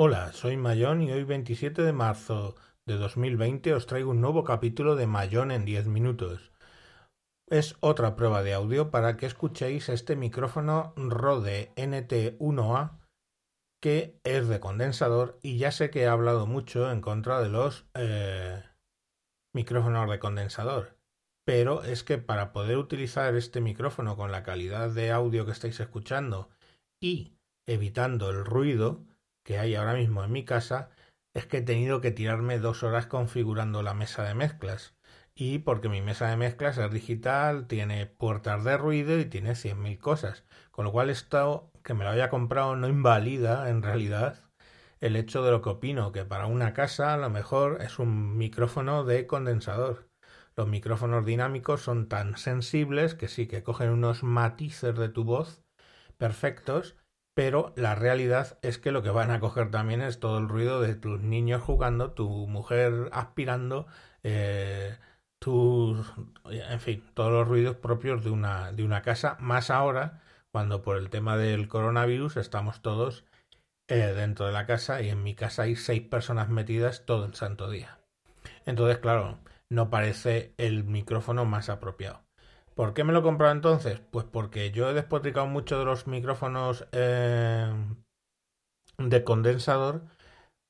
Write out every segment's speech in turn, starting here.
Hola, soy Mayón y hoy 27 de marzo de 2020 os traigo un nuevo capítulo de Mayón en 10 minutos. Es otra prueba de audio para que escuchéis este micrófono Rode NT1A que es de condensador y ya sé que he hablado mucho en contra de los eh, micrófonos de condensador pero es que para poder utilizar este micrófono con la calidad de audio que estáis escuchando y evitando el ruido que hay ahora mismo en mi casa, es que he tenido que tirarme dos horas configurando la mesa de mezclas. Y porque mi mesa de mezclas es digital, tiene puertas de ruido y tiene 100.000 cosas. Con lo cual esto, que me lo haya comprado, no invalida en realidad el hecho de lo que opino, que para una casa a lo mejor es un micrófono de condensador. Los micrófonos dinámicos son tan sensibles que sí que cogen unos matices de tu voz perfectos, pero la realidad es que lo que van a coger también es todo el ruido de tus niños jugando, tu mujer aspirando, eh, en fin, todos los ruidos propios de una, de una casa, más ahora cuando por el tema del coronavirus estamos todos eh, dentro de la casa y en mi casa hay seis personas metidas todo el santo día. Entonces, claro, no parece el micrófono más apropiado. ¿Por qué me lo he comprado entonces? Pues porque yo he despotricado mucho de los micrófonos eh, de condensador,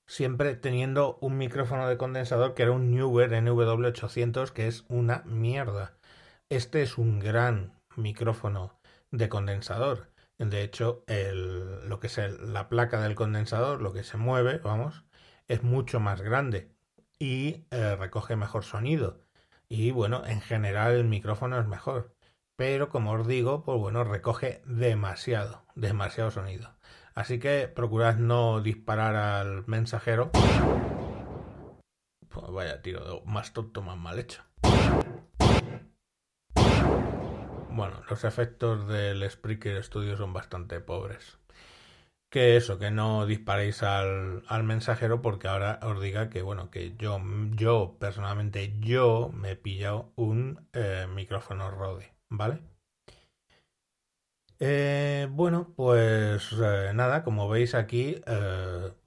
siempre teniendo un micrófono de condensador que era un Newer NW800, que es una mierda. Este es un gran micrófono de condensador. De hecho, el, lo que es la placa del condensador, lo que se mueve, vamos, es mucho más grande y eh, recoge mejor sonido. Y bueno, en general el micrófono es mejor. Pero como os digo, pues bueno, recoge demasiado, demasiado sonido. Así que procurad no disparar al mensajero. Pues vaya tiro más tonto, más mal hecho. Bueno, los efectos del Spreaker Studio son bastante pobres que eso, que no disparéis al, al, mensajero porque ahora os diga que, bueno, que yo, yo personalmente, yo me he pillado un eh, micrófono Rode, ¿vale? Eh, bueno, pues eh, nada, como veis aquí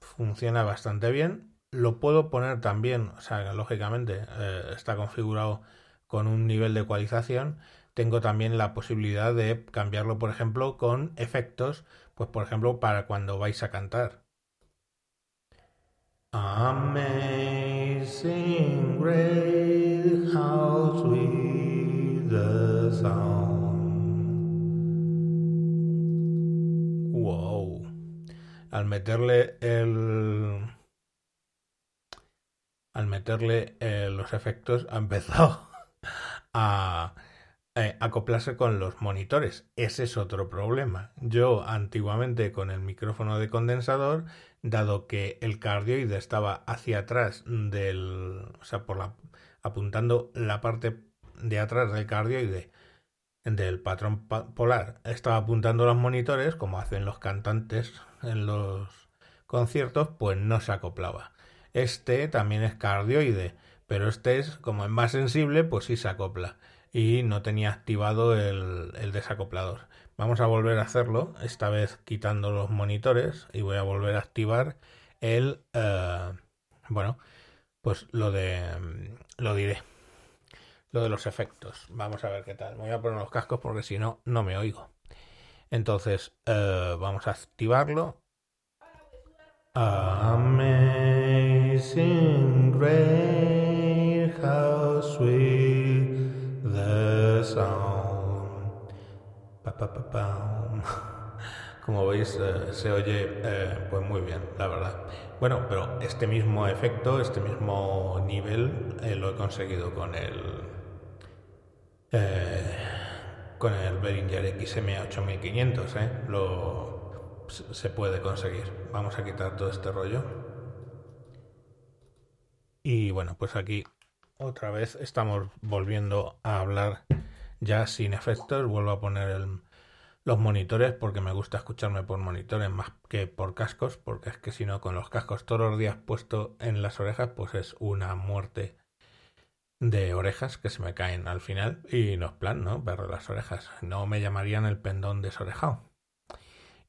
funciona bastante bien. Lo puedo poner también, o sea, lógicamente está configurado con un nivel de ecualización. Tengo también la posibilidad de cambiarlo, por ejemplo, con efectos pues por ejemplo, para cuando vais a cantar. Amazing grace, how sweet the sound. Wow. Al meterle el. Al meterle eh, los efectos ha empezado a eh, acoplarse con los monitores. Ese es otro problema. Yo antiguamente con el micrófono de condensador, dado que el cardioide estaba hacia atrás del, o sea, por la, apuntando la parte de atrás del cardioide del patrón polar, estaba apuntando los monitores, como hacen los cantantes en los conciertos, pues no se acoplaba. Este también es cardioide, pero este es como es más sensible, pues sí se acopla y no tenía activado el, desacoplador. Vamos a volver a hacerlo, esta vez quitando los monitores y voy a volver a activar el... Eh, bueno, pues lo de... lo diré. Lo de los efectos. Vamos a ver qué tal. Voy a poner los cascos porque si no, no me oigo. Entonces, eh, vamos a activarlo. Como veis, eh, se oye eh, pues muy bien, la verdad. Bueno, pero este mismo efecto, este mismo nivel, eh, lo he conseguido con el con el Behringer XM8500, lo se puede conseguir. Vamos a quitar todo este rollo. Y bueno, pues aquí otra vez estamos volviendo a hablar ya sin efectos. Vuelvo a poner los monitores porque me gusta escucharme por monitores más que por cascos, porque es que si no, con los cascos todos los días puesto en las orejas, pues es una muerte de orejas que se me caen al final y no es plan, ¿no? Perro las orejas. No me llamarían el pendón desorejado.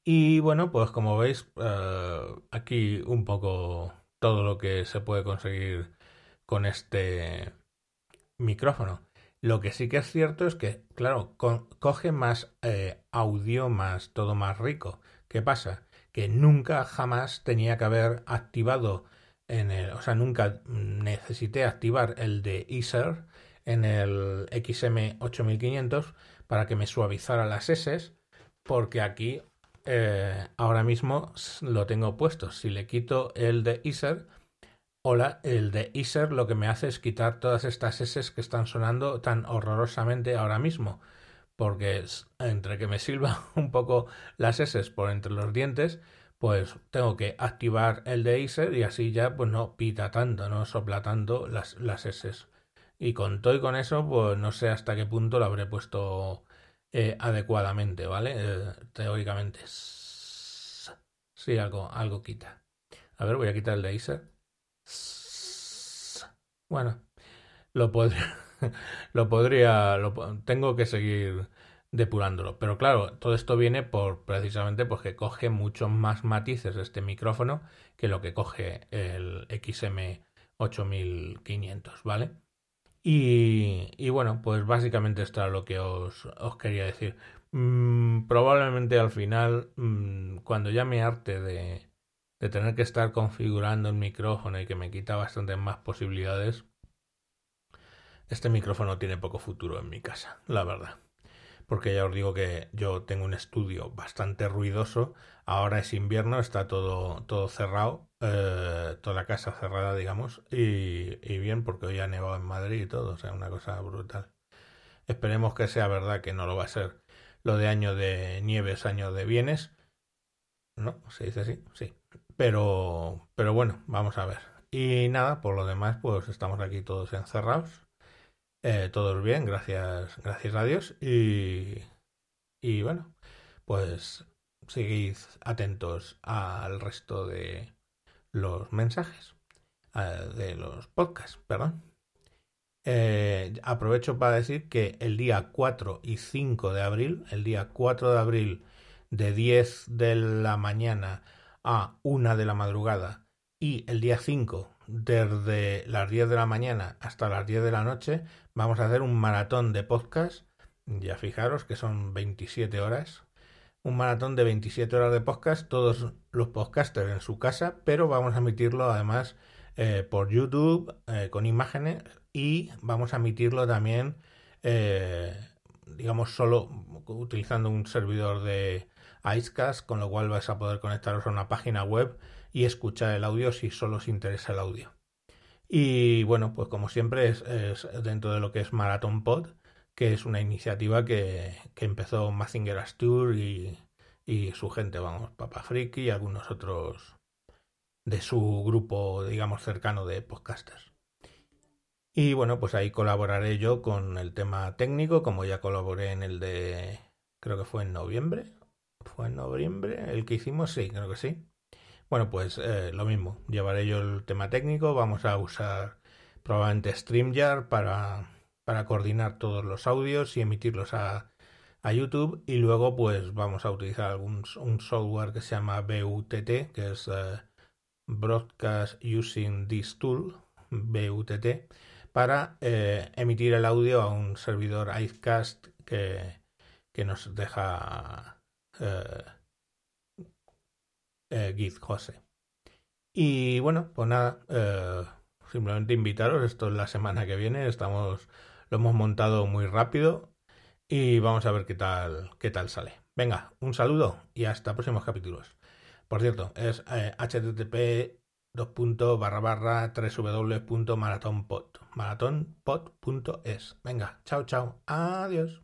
Y bueno, pues como veis, eh, aquí un poco todo lo que se puede conseguir con este micrófono. Lo que sí que es cierto es que, claro, coge más eh, audio, más todo más rico. ¿Qué pasa? Que nunca jamás tenía que haber activado en el, o sea, nunca necesité activar el de Ether en el XM8500 para que me suavizara las S, porque aquí eh, ahora mismo lo tengo puesto. Si le quito el de Iser, hola, el de Iser lo que me hace es quitar todas estas S que están sonando tan horrorosamente ahora mismo. Porque entre que me silba un poco las S por entre los dientes, pues tengo que activar el de Iser y así ya pues no pita tanto, no sopla tanto las, las S. Y con todo y con eso, pues no sé hasta qué punto lo habré puesto eh, adecuadamente, ¿vale? Eh, teóricamente. Sí, algo, algo quita. A ver, voy a quitar el laser. Bueno, lo podría, lo podría, lo, tengo que seguir depurándolo. Pero claro, todo esto viene por precisamente porque coge muchos más matices este micrófono que lo que coge el XM 8500, ¿vale? Y, bueno, pues básicamente esto era lo que os, quería decir. Mm, probablemente al final, mm, cuando ya me arte de, de tener que estar configurando el micrófono y que me quita bastantes más posibilidades, este micrófono tiene poco futuro en mi casa, la verdad porque ya os digo que yo tengo un estudio bastante ruidoso. Ahora es invierno, está todo, todo cerrado, eh, toda la casa cerrada, digamos, y, bien, porque hoy ha nevado en Madrid y todo, o sea, una cosa brutal. Esperemos que sea verdad que no lo va a ser. Lo de año de nieves, año de bienes. ¿No? ¿Se dice así? Sí. Pero, pero bueno, vamos a ver. Y nada, por lo demás, pues estamos aquí todos encerrados eh, todos bien, gracias, gracias a Dios. Y, y bueno, pues seguid atentos al resto de los mensajes, de los podcasts, perdón. Eh, aprovecho para decir que el día 4 y 5 de abril, el día 4 de abril de 10 de la mañana a 1 de la madrugada y el día 5 desde las 10 de la mañana hasta las 10 de la noche vamos a hacer un maratón de podcast. Ya fijaros que son 27 horas. Un maratón de 27 horas de podcast, todos los podcasters en su casa, pero vamos a emitirlo además eh, por YouTube eh, con imágenes y vamos a emitirlo también, eh, digamos, solo utilizando un servidor de Icecast, con lo cual vais a poder conectaros a una página web y escuchar el audio si solo os interesa el audio. Y bueno, pues como siempre es, dentro de lo que es Marathon Pod, que es una iniciativa que, que empezó Mazinger Astur y, y su gente, vamos, Papa Friki y algunos otros de su grupo, digamos, cercano de podcasters. Y bueno, pues ahí colaboraré yo con el tema técnico, como ya colaboré en el de, creo que fue en noviembre. ¿Fue en noviembre el que hicimos? Sí, creo que sí. Bueno, pues eh, lo mismo, llevaré yo el tema técnico, vamos a usar probablemente StreamYard para, para coordinar todos los audios y emitirlos a, a YouTube y luego pues vamos a utilizar algún un software que se llama BUTT, que es eh, Broadcast Using This Tool, BUTT, para eh, emitir el audio a un servidor iCast que, que nos deja eh, Git Jose. Y bueno, pues nada, eh, simplemente invitaros, esto es la semana que viene, estamos, lo hemos montado muy rápido y vamos a ver qué tal, qué tal sale. Venga, un saludo y hasta próximos capítulos. Por cierto, es eh, http dos barra barra www.maratonpod maratonpod.es. Venga, chao, chao. Adiós.